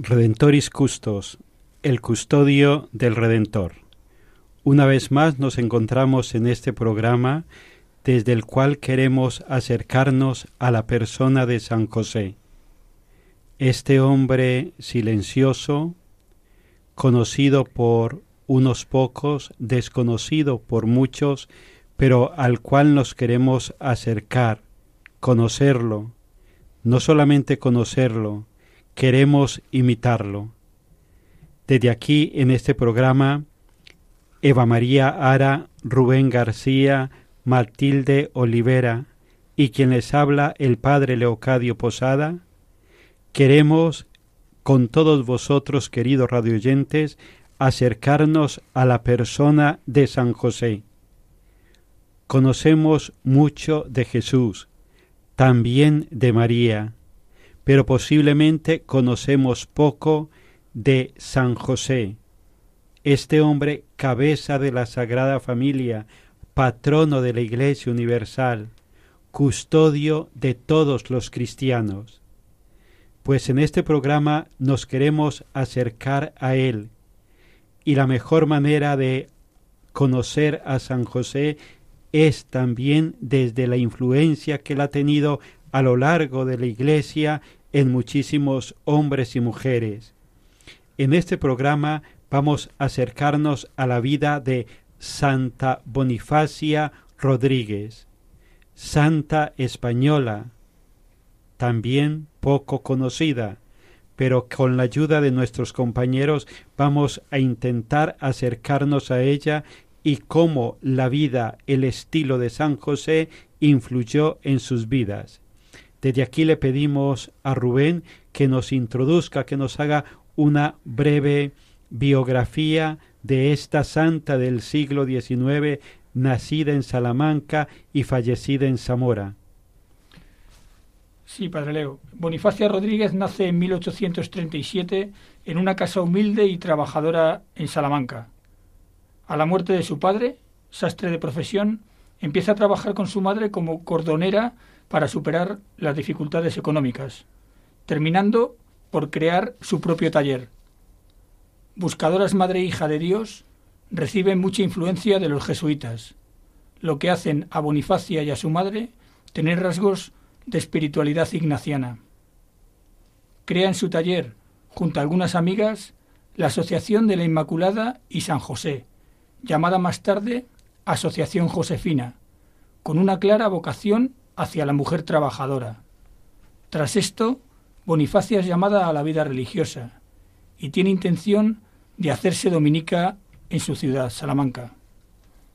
Redentoris Custos, el custodio del Redentor. Una vez más nos encontramos en este programa desde el cual queremos acercarnos a la persona de San José, este hombre silencioso, conocido por unos pocos, desconocido por muchos, pero al cual nos queremos acercar, conocerlo, no solamente conocerlo, queremos imitarlo. Desde aquí en este programa, Eva María Ara, Rubén García, Matilde Olivera y quien les habla el Padre Leocadio Posada, queremos con todos vosotros, queridos radioyentes, acercarnos a la persona de San José. Conocemos mucho de Jesús, también de María, pero posiblemente conocemos poco de San José, este hombre cabeza de la Sagrada Familia, patrono de la Iglesia Universal, custodio de todos los cristianos. Pues en este programa nos queremos acercar a Él, y la mejor manera de conocer a San José es también desde la influencia que él ha tenido a lo largo de la Iglesia en muchísimos hombres y mujeres. En este programa vamos a acercarnos a la vida de Santa Bonifacia Rodríguez, santa española, también poco conocida, pero con la ayuda de nuestros compañeros vamos a intentar acercarnos a ella y cómo la vida, el estilo de San José influyó en sus vidas. Desde aquí le pedimos a Rubén que nos introduzca, que nos haga una breve biografía de esta santa del siglo XIX, nacida en Salamanca y fallecida en Zamora. Sí, Padre Leo. Bonifacia Rodríguez nace en 1837 en una casa humilde y trabajadora en Salamanca. A la muerte de su padre, sastre de profesión, empieza a trabajar con su madre como cordonera para superar las dificultades económicas, terminando por crear su propio taller. Buscadoras madre e hija de Dios, reciben mucha influencia de los jesuitas, lo que hacen a Bonifacia y a su madre tener rasgos de espiritualidad ignaciana. Crea en su taller, junto a algunas amigas, la Asociación de la Inmaculada y San José, llamada más tarde Asociación Josefina, con una clara vocación hacia la mujer trabajadora. Tras esto, Bonifacia es llamada a la vida religiosa y tiene intención de hacerse dominica en su ciudad, Salamanca.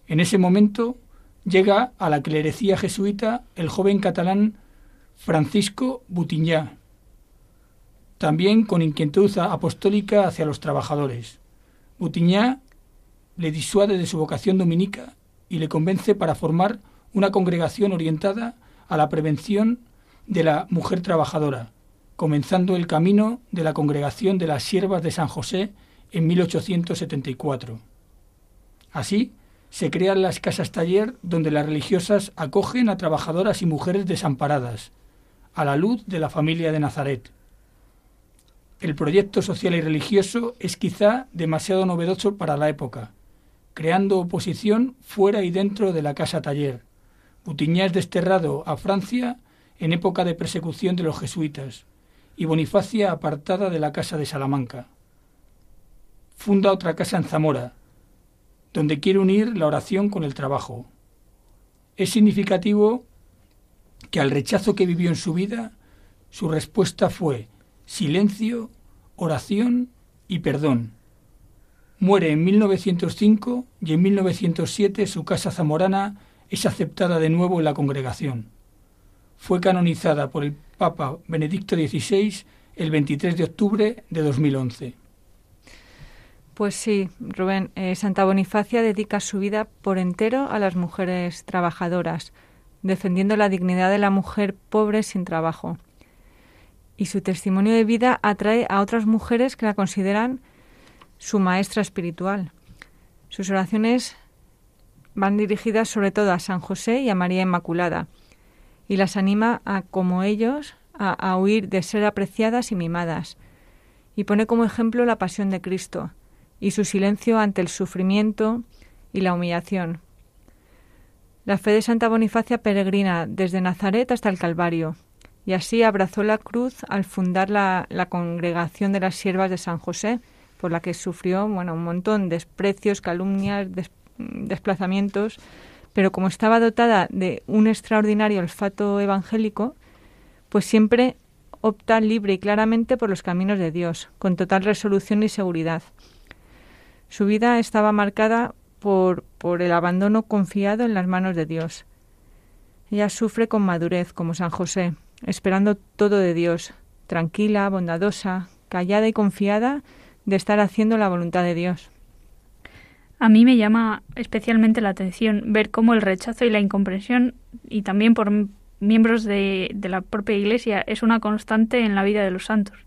En ese momento llega a la clerecía jesuita el joven catalán Francisco Butiñá, también con inquietud apostólica hacia los trabajadores. Butiñá le disuade de su vocación dominica y le convence para formar una congregación orientada a la prevención de la mujer trabajadora, comenzando el camino de la congregación de las siervas de San José en 1874. Así, se crean las casas taller donde las religiosas acogen a trabajadoras y mujeres desamparadas, a la luz de la familia de Nazaret. El proyecto social y religioso es quizá demasiado novedoso para la época, creando oposición fuera y dentro de la casa taller. Butiñá es desterrado a Francia en época de persecución de los jesuitas y Bonifacia apartada de la casa de Salamanca. Funda otra casa en Zamora, donde quiere unir la oración con el trabajo. Es significativo que al rechazo que vivió en su vida, su respuesta fue silencio, oración y perdón. Muere en 1905 y en 1907 su casa zamorana es aceptada de nuevo en la congregación. Fue canonizada por el Papa Benedicto XVI el 23 de octubre de 2011. Pues sí, Rubén, eh, Santa Bonifacia dedica su vida por entero a las mujeres trabajadoras, defendiendo la dignidad de la mujer pobre sin trabajo. Y su testimonio de vida atrae a otras mujeres que la consideran su maestra espiritual. Sus oraciones van dirigidas sobre todo a San José y a María Inmaculada, y las anima a, como ellos, a, huir de ser apreciadas y mimadas, y pone como ejemplo la pasión de Cristo y su silencio ante el sufrimiento y la humillación. La fe de Santa Bonifacia peregrina desde Nazaret hasta el Calvario, y así abrazó la cruz al fundar la, la congregación de las siervas de San José, por la que sufrió bueno, un montón de desprecios, calumnias, des, desplazamientos, pero como estaba dotada de un extraordinario olfato evangélico, pues siempre opta libre y claramente por los caminos de Dios, con total resolución y seguridad. Su vida estaba marcada por, por el abandono confiado en las manos de Dios. Ella sufre con madurez, como San José, esperando todo de Dios, tranquila, bondadosa, callada y confiada de estar haciendo la voluntad de Dios. A mí me llama especialmente la atención ver cómo el rechazo y la incomprensión, y también por miembros de, la propia Iglesia, es una constante en la vida de los santos.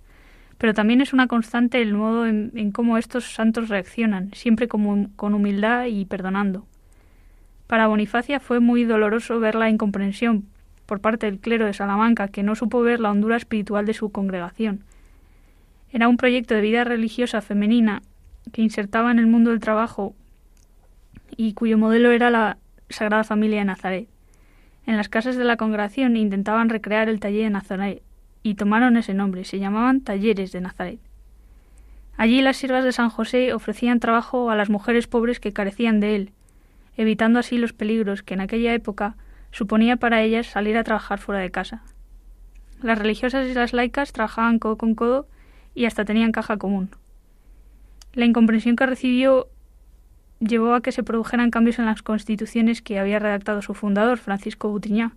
Pero también es una constante el modo en, en cómo estos santos reaccionan, siempre como, con humildad y perdonando. Para Bonifacia fue muy doloroso ver la incomprensión por parte del clero de Salamanca, que no supo ver la hondura espiritual de su congregación, era un proyecto de vida religiosa femenina que insertaba en el mundo del trabajo y cuyo modelo era la Sagrada Familia de Nazaret. En las casas de la congregación intentaban recrear el taller de Nazaret y tomaron ese nombre, se llamaban Talleres de Nazaret. Allí las siervas de San José ofrecían trabajo a las mujeres pobres que carecían de él, evitando así los peligros que en aquella época suponía para ellas salir a trabajar fuera de casa. Las religiosas y las laicas trabajaban codo con codo y hasta tenían caja común. La incomprensión que recibió llevó a que se produjeran cambios en las constituciones que había redactado su fundador, Francisco Butiñá,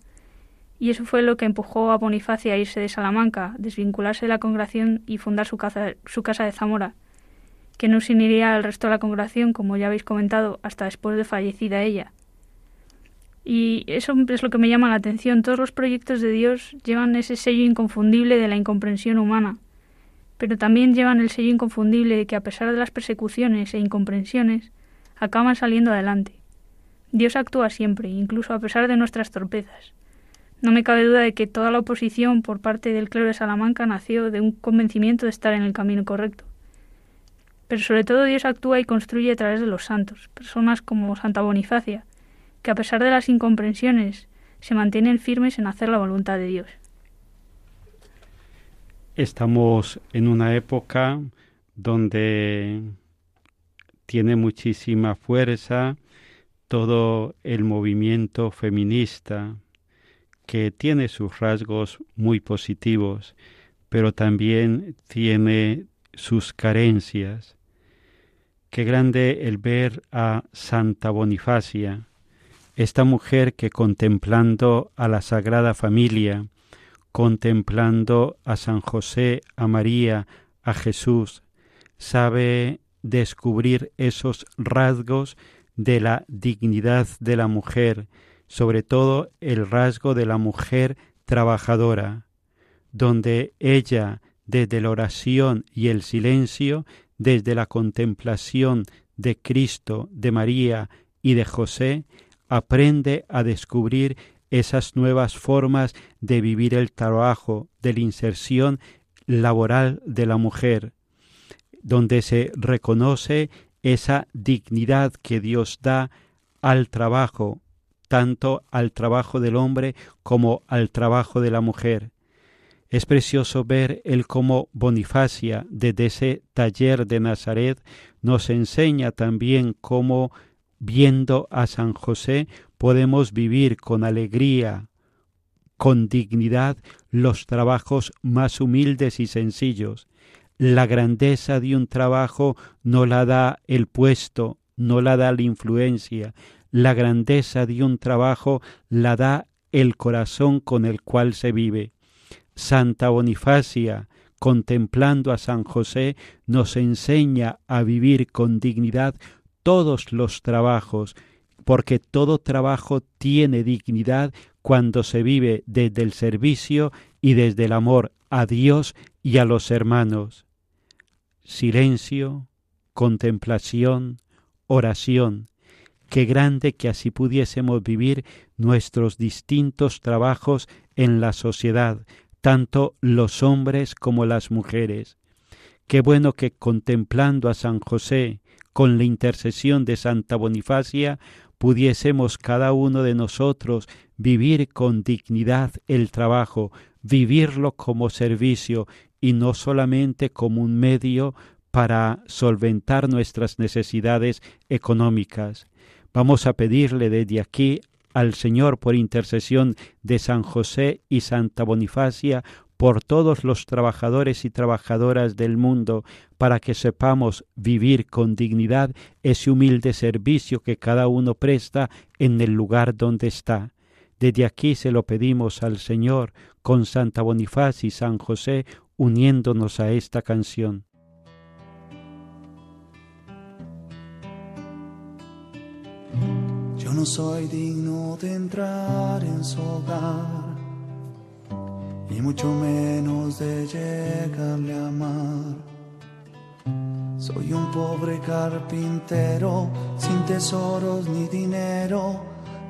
y eso fue lo que empujó a Bonifacia a irse de Salamanca, desvincularse de la congregación y fundar su casa, su casa de Zamora, que no se uniría al resto de la congregación, como ya habéis comentado, hasta después de fallecida ella. Y eso es lo que me llama la atención. Todos los proyectos de Dios llevan ese sello inconfundible de la incomprensión humana, pero también llevan el sello inconfundible de que a pesar de las persecuciones e incomprensiones, acaban saliendo adelante. Dios actúa siempre, incluso a pesar de nuestras torpezas. No me cabe duda de que toda la oposición por parte del clero de Salamanca nació de un convencimiento de estar en el camino correcto. Pero sobre todo Dios actúa y construye a través de los santos, personas como Santa Bonifacia, que a pesar de las incomprensiones se mantienen firmes en hacer la voluntad de Dios. Estamos en una época donde tiene muchísima fuerza todo el movimiento feminista que tiene sus rasgos muy positivos, pero también tiene sus carencias. Qué grande el ver a Santa Bonifacia, esta mujer que contemplando a la Sagrada Familia, contemplando a San José, a María, a Jesús, sabe descubrir esos rasgos de la dignidad de la mujer, sobre todo el rasgo de la mujer trabajadora, donde ella, desde la oración y el silencio, desde la contemplación de Cristo, de María y de José, aprende a descubrir esas nuevas formas de vivir el trabajo, de la inserción laboral de la mujer, donde se reconoce esa dignidad que Dios da al trabajo, tanto al trabajo del hombre como al trabajo de la mujer. Es precioso ver el cómo Bonifacia, desde ese taller de Nazaret, nos enseña también cómo, viendo a San José, podemos vivir con alegría, con dignidad, los trabajos más humildes y sencillos, la grandeza de un trabajo no la da el puesto, no la da la influencia. La grandeza de un trabajo la da el corazón con el cual se vive. Santa Bonifacia, contemplando a San José, nos enseña a vivir con dignidad todos los trabajos, porque todo trabajo tiene dignidad cuando se vive desde el servicio y desde el amor a Dios y a los hermanos silencio, contemplación, oración. Qué grande que así pudiésemos vivir nuestros distintos trabajos en la sociedad, tanto los hombres como las mujeres. Qué bueno que contemplando a San José, con la intercesión de Santa Bonifacia, pudiésemos cada uno de nosotros vivir con dignidad el trabajo, vivirlo como servicio y no solamente como un medio para solventar nuestras necesidades económicas. Vamos a pedirle desde aquí al Señor por intercesión de San José y Santa Bonifacia por todos los trabajadores y trabajadoras del mundo, para que sepamos vivir con dignidad ese humilde servicio que cada uno presta en el lugar donde está. Desde aquí se lo pedimos al Señor con Santa Bonifacia y San José, uniéndonos a esta canción. Yo no soy digno de entrar en su hogar, y mucho menos de llegarle a amar. Soy un pobre carpintero, sin tesoros ni dinero,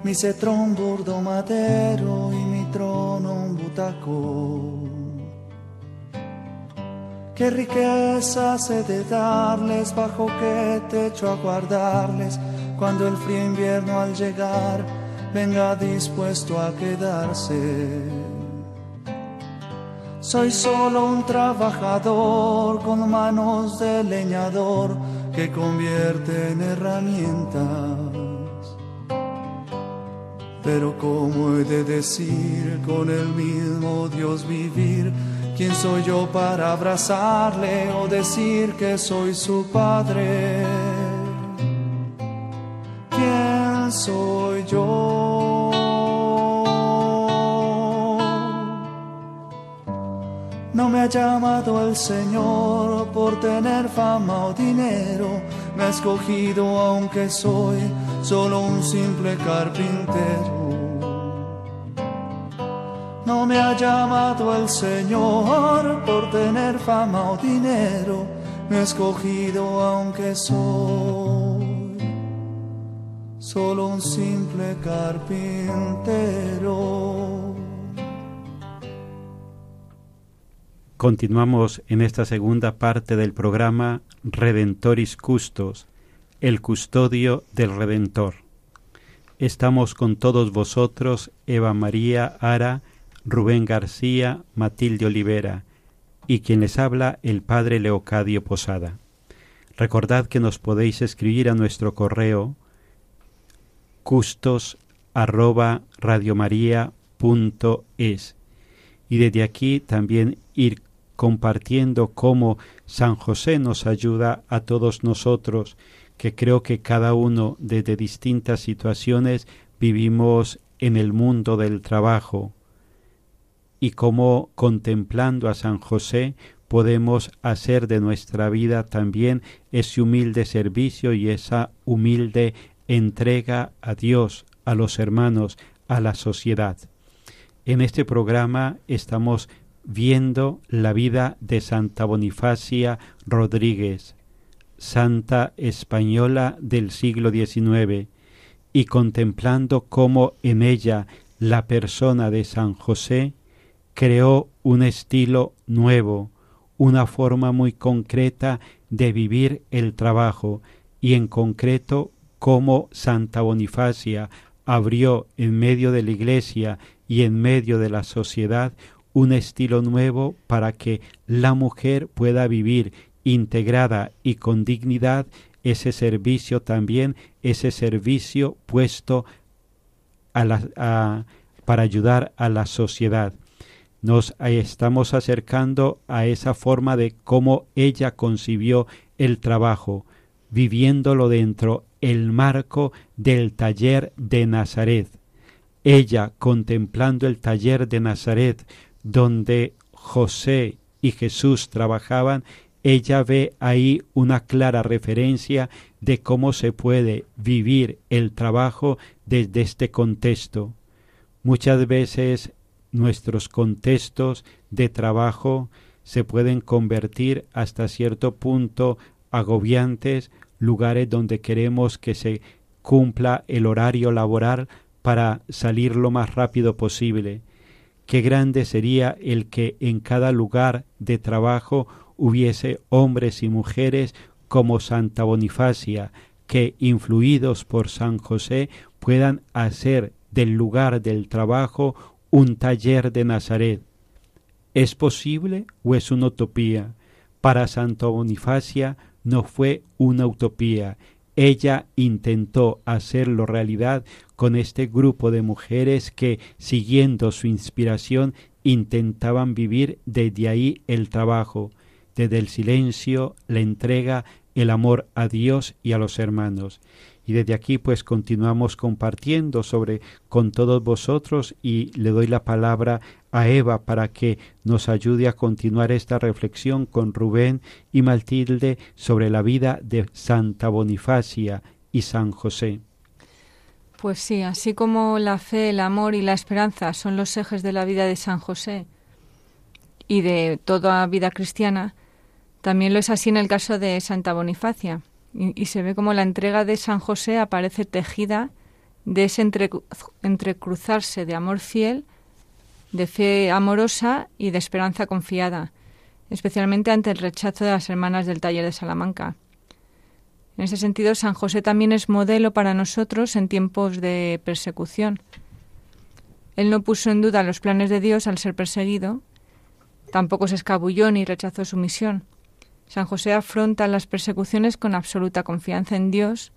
mi cetrón burdo madero y mi trono un butaco. Qué riqueza he de darles, bajo qué techo a guardarles, cuando el frío invierno al llegar venga dispuesto a quedarse. Soy solo un trabajador con manos de leñador que convierte en herramientas. Pero ¿cómo he de decir con el mismo Dios vivir? ¿Quién soy yo para abrazarle o decir que soy su padre? ¿Quién soy yo? No me ha llamado el Señor por tener fama o dinero, me ha escogido aunque soy solo un simple carpintero. No me ha llamado el Señor por tener fama o dinero, me ha escogido aunque soy solo un simple carpintero. Continuamos en esta segunda parte del programa Redentoris Custos, el custodio del Redentor. Estamos con todos vosotros, Eva María Ara, Rubén García, Matilde Olivera y quien les habla el Padre Leocadio Posada. Recordad que nos podéis escribir a nuestro correo custos arroba es y desde aquí también ir compartiendo cómo San José nos ayuda a todos nosotros, que creo que cada uno desde distintas situaciones vivimos en el mundo del trabajo, y cómo contemplando a San José podemos hacer de nuestra vida también ese humilde servicio y esa humilde entrega a Dios, a los hermanos, a la sociedad. En este programa estamos viendo la vida de Santa Bonifacia Rodríguez, santa española del siglo XIX, y contemplando cómo en ella la persona de San José creó un estilo nuevo, una forma muy concreta de vivir el trabajo y en concreto cómo Santa Bonifacia abrió en medio de la Iglesia y en medio de la sociedad un estilo nuevo para que la mujer pueda vivir integrada y con dignidad ese servicio también, ese servicio puesto a la, para ayudar a la sociedad nos estamos acercando a esa forma de cómo ella concibió el trabajo, viviéndolo dentro el marco del taller de Nazaret. Ella contemplando el taller de Nazaret, donde José y Jesús trabajaban, ella ve ahí una clara referencia de cómo se puede vivir el trabajo desde este contexto. Muchas veces nuestros contextos de trabajo se pueden convertir hasta cierto punto agobiantes, lugares donde queremos que se cumpla el horario laboral para salir lo más rápido posible. Qué grande sería el que en cada lugar de trabajo hubiese hombres y mujeres como Santa Bonifacia, que, influidos por San José, puedan hacer del lugar del trabajo un taller de Nazaret. ¿Es posible o es una utopía? Para Santa Bonifacia no fue una utopía. Ella intentó hacerlo realidad con este grupo de mujeres que, siguiendo su inspiración, intentaban vivir desde ahí el trabajo, desde el silencio, la entrega, el amor a Dios y a los hermanos. Y desde aquí pues continuamos compartiendo sobre con todos vosotros y le doy la palabra a Eva para que nos ayude a continuar esta reflexión con Rubén y Matilde sobre la vida de Santa Bonifacia y San José. Pues sí, así como la fe, el amor y la esperanza son los ejes de la vida de San José y de toda vida cristiana, también lo es así en el caso de Santa Bonifacia. Y, se ve como la entrega de San José aparece tejida de ese entrecruzarse de amor fiel, de fe amorosa y de esperanza confiada, especialmente ante el rechazo de las hermanas del taller de Salamanca. En ese sentido, San José también es modelo para nosotros en tiempos de persecución. Él no puso en duda los planes de Dios al ser perseguido, tampoco se escabulló ni rechazó su misión. San José afronta las persecuciones con absoluta confianza en Dios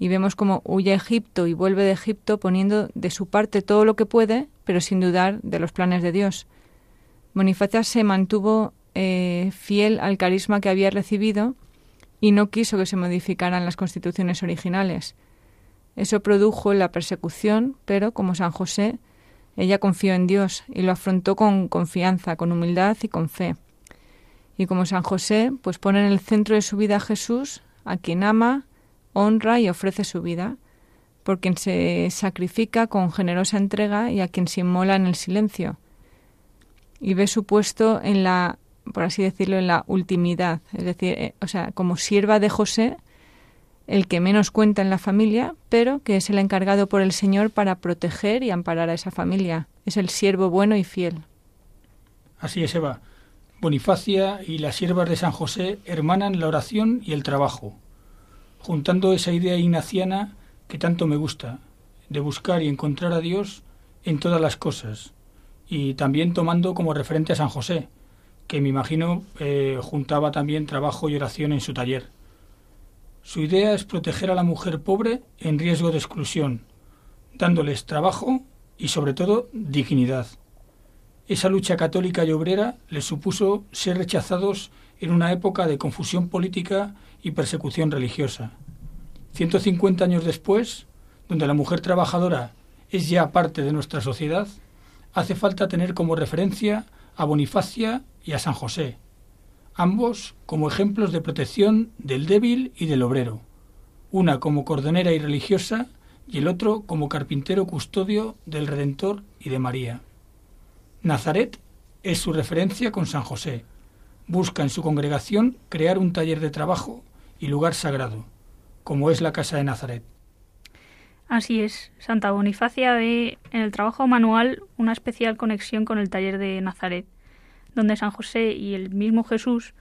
y vemos cómo huye a Egipto y vuelve de Egipto poniendo de su parte todo lo que puede, pero sin dudar de los planes de Dios. Bonifacia se mantuvo eh, fiel al carisma que había recibido y no quiso que se modificaran las constituciones originales. Eso produjo la persecución, pero como San José, ella confió en Dios y lo afrontó con confianza, con humildad y con fe. Y como San José, pues pone en el centro de su vida a Jesús, a quien ama, honra y ofrece su vida, por quien se sacrifica con generosa entrega y a quien se inmola en el silencio. Y ve su puesto en la, por así decirlo, en la ultimidad, es decir, eh, o sea, como sierva de José, el que menos cuenta en la familia, pero que es el encargado por el Señor para proteger y amparar a esa familia. Es el siervo bueno y fiel. Así es, Eva. Bonifacia y las siervas de San José hermanan la oración y el trabajo, juntando esa idea ignaciana que tanto me gusta, de buscar y encontrar a Dios en todas las cosas, y también tomando como referente a San José, que me imagino eh, juntaba también trabajo y oración en su taller. Su idea es proteger a la mujer pobre en riesgo de exclusión, dándoles trabajo y sobre todo dignidad. Esa lucha católica y obrera les supuso ser rechazados en una época de confusión política y persecución religiosa. 150 años después, donde la mujer trabajadora es ya parte de nuestra sociedad, hace falta tener como referencia a Bonifacia y a San José, ambos como ejemplos de protección del débil y del obrero, una como cordonera y religiosa y el otro como carpintero custodio del Redentor y de María. Nazaret es su referencia con San José. Busca en su congregación crear un taller de trabajo y lugar sagrado, como es la Casa de Nazaret. Así es, Santa Bonifacia ve en el trabajo manual una especial conexión con el taller de Nazaret, donde San José y el mismo Jesús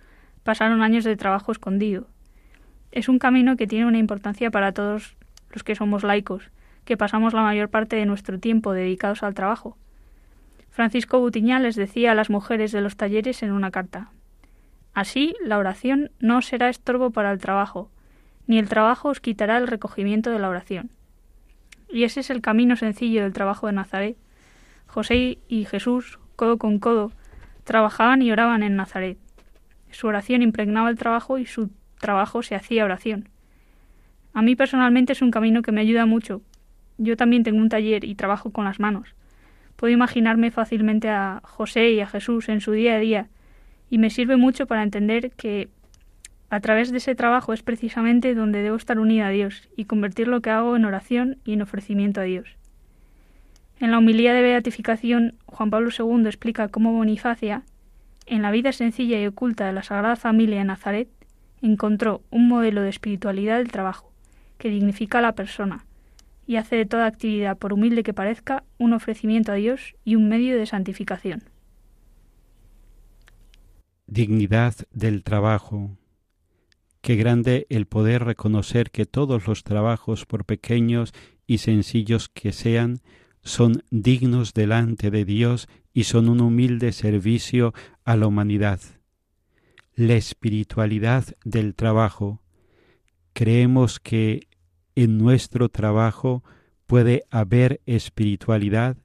pasaron años de trabajo escondido. Es un camino que tiene una importancia para todos los que somos laicos, que pasamos la mayor parte de nuestro tiempo dedicados al trabajo. Francisco Butiñá les decía a las mujeres de los talleres en una carta Así, la oración no será estorbo para el trabajo, ni el trabajo os quitará el recogimiento de la oración. Y ese es el camino sencillo del trabajo de Nazaret. José y Jesús, codo con codo, trabajaban y oraban en Nazaret. Su oración impregnaba el trabajo y su trabajo se hacía oración. A mí personalmente es un camino que me ayuda mucho. Yo también tengo un taller y trabajo con las manos. Puedo imaginarme fácilmente a José y a Jesús en su día a día y me sirve mucho para entender que a través de ese trabajo es precisamente donde debo estar unida a Dios y convertir lo que hago en oración y en ofrecimiento a Dios. En la humilía de beatificación, Juan Pablo II explica cómo Bonifacia, en la vida sencilla y oculta de la Sagrada Familia de Nazaret, encontró un modelo de espiritualidad del trabajo, que dignifica a la persona y hace de toda actividad, por humilde que parezca, un ofrecimiento a Dios y un medio de santificación. Dignidad del trabajo. Qué grande el poder reconocer que todos los trabajos, por pequeños y sencillos que sean, son dignos delante de Dios y son un humilde servicio a la humanidad. La espiritualidad del trabajo. Creemos que en nuestro trabajo puede haber espiritualidad.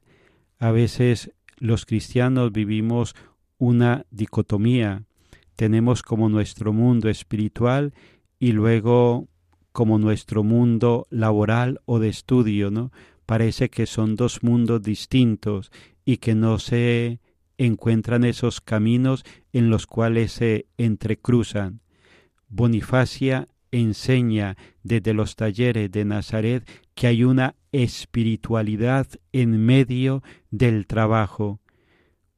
A veces los cristianos vivimos una dicotomía. Tenemos como nuestro mundo espiritual y luego como nuestro mundo laboral o de estudio, ¿no? Parece que son dos mundos distintos y que no se encuentran esos caminos en los cuales se entrecruzan. Bonifacia enseña desde los talleres de Nazaret que hay una espiritualidad en medio del trabajo.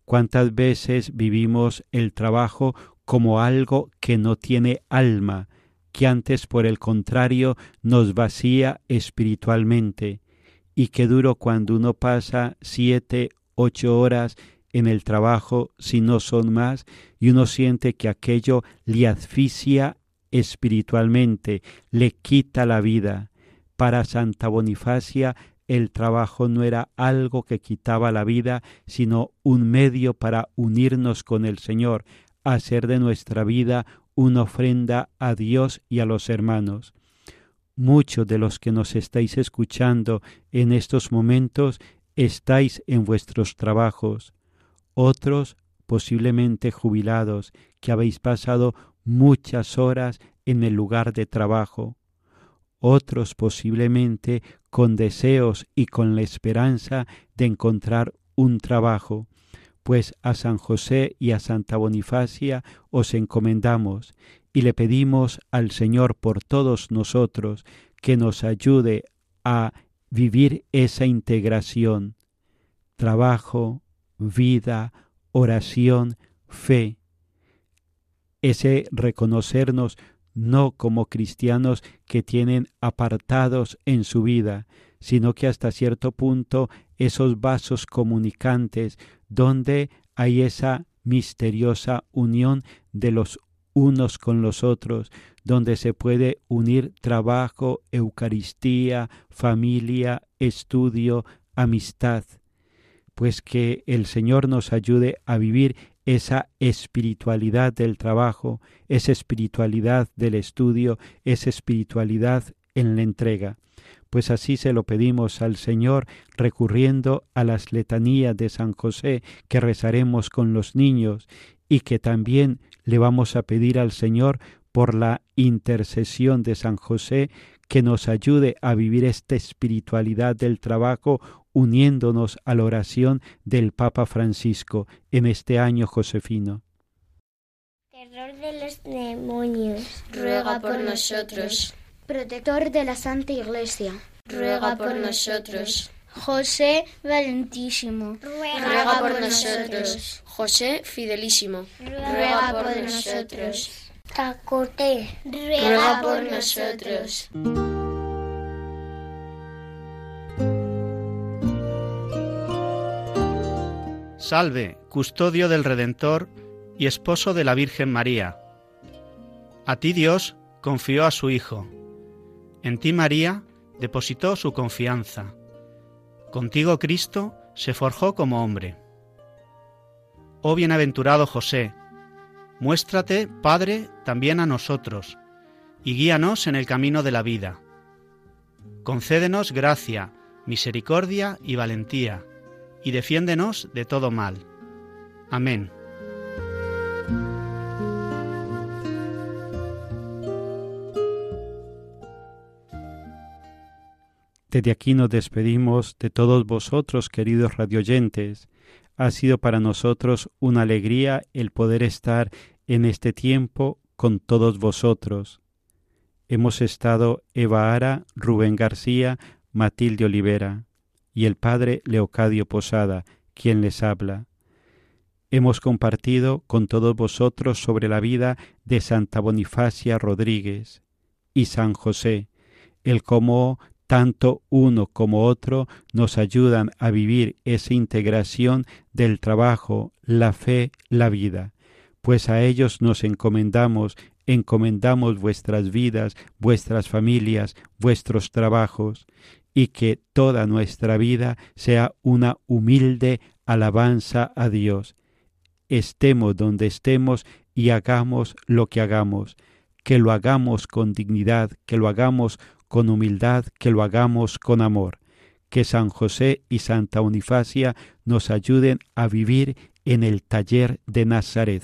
¿Cuántas veces vivimos el trabajo como algo que no tiene alma, que antes por el contrario nos vacía espiritualmente? Y qué duro cuando uno pasa siete, ocho horas en el trabajo, si no son más, y uno siente que aquello le asfixia espiritualmente, le quita la vida. Para Santa Bonifacia el trabajo no era algo que quitaba la vida, sino un medio para unirnos con el Señor, hacer de nuestra vida una ofrenda a Dios y a los hermanos. Muchos de los que nos estáis escuchando en estos momentos estáis en vuestros trabajos, otros posiblemente jubilados, que habéis pasado muchas horas en el lugar de trabajo, otros posiblemente con deseos y con la esperanza de encontrar un trabajo, pues a San José y a Santa Bonifacia os encomendamos y le pedimos al Señor por todos nosotros que nos ayude a vivir esa integración, trabajo, vida, oración, fe, ese reconocernos no como cristianos que tienen apartados en su vida, sino que hasta cierto punto esos vasos comunicantes donde hay esa misteriosa unión de los unos con los otros, donde se puede unir trabajo, Eucaristía, familia, estudio, amistad. Pues que el Señor nos ayude a vivir esa espiritualidad del trabajo, esa espiritualidad del estudio, esa espiritualidad en la entrega. Pues así se lo pedimos al Señor recurriendo a las letanías de San José que rezaremos con los niños y que también le vamos a pedir al Señor por la intercesión de San José que nos ayude a vivir esta espiritualidad del trabajo uniéndonos a la oración del Papa Francisco en este año josefino. Terror de los demonios. Ruega por nosotros. Protector de la Santa Iglesia. Ruega por nosotros. José Valentísimo. Ruega por nosotros. José Fidelísimo. Ruega por nosotros. Tacote. Ruega por nosotros. Salve, custodio del Redentor y esposo de la Virgen María. A ti Dios confió a su Hijo. En ti María depositó su confianza. Contigo Cristo se forjó como hombre. Oh bienaventurado José, muéstrate, Padre, también a nosotros, y guíanos en el camino de la vida. Concédenos gracia, misericordia y valentía, y defiéndenos de todo mal. Amén. Desde aquí nos despedimos de todos vosotros, queridos radioyentes. Ha sido para nosotros una alegría el poder estar en este tiempo con todos vosotros. Hemos estado Eva Ara, Rubén García, Matilde Olivera y el padre Leocadio Posada, quien les habla. Hemos compartido con todos vosotros sobre la vida de Santa Bonifacia Rodríguez y San José, el cómo tanto uno como otro nos ayudan a vivir esa integración del trabajo, la fe, la vida, pues a ellos nos encomendamos, encomendamos vuestras vidas, vuestras familias, vuestros trabajos, y que toda nuestra vida sea una humilde alabanza a Dios. Estemos donde estemos y hagamos lo que hagamos, que lo hagamos con dignidad, que lo hagamos con humildad, que lo hagamos con amor. Que San José y Santa Bonifacia nos ayuden a vivir en el taller de Nazaret.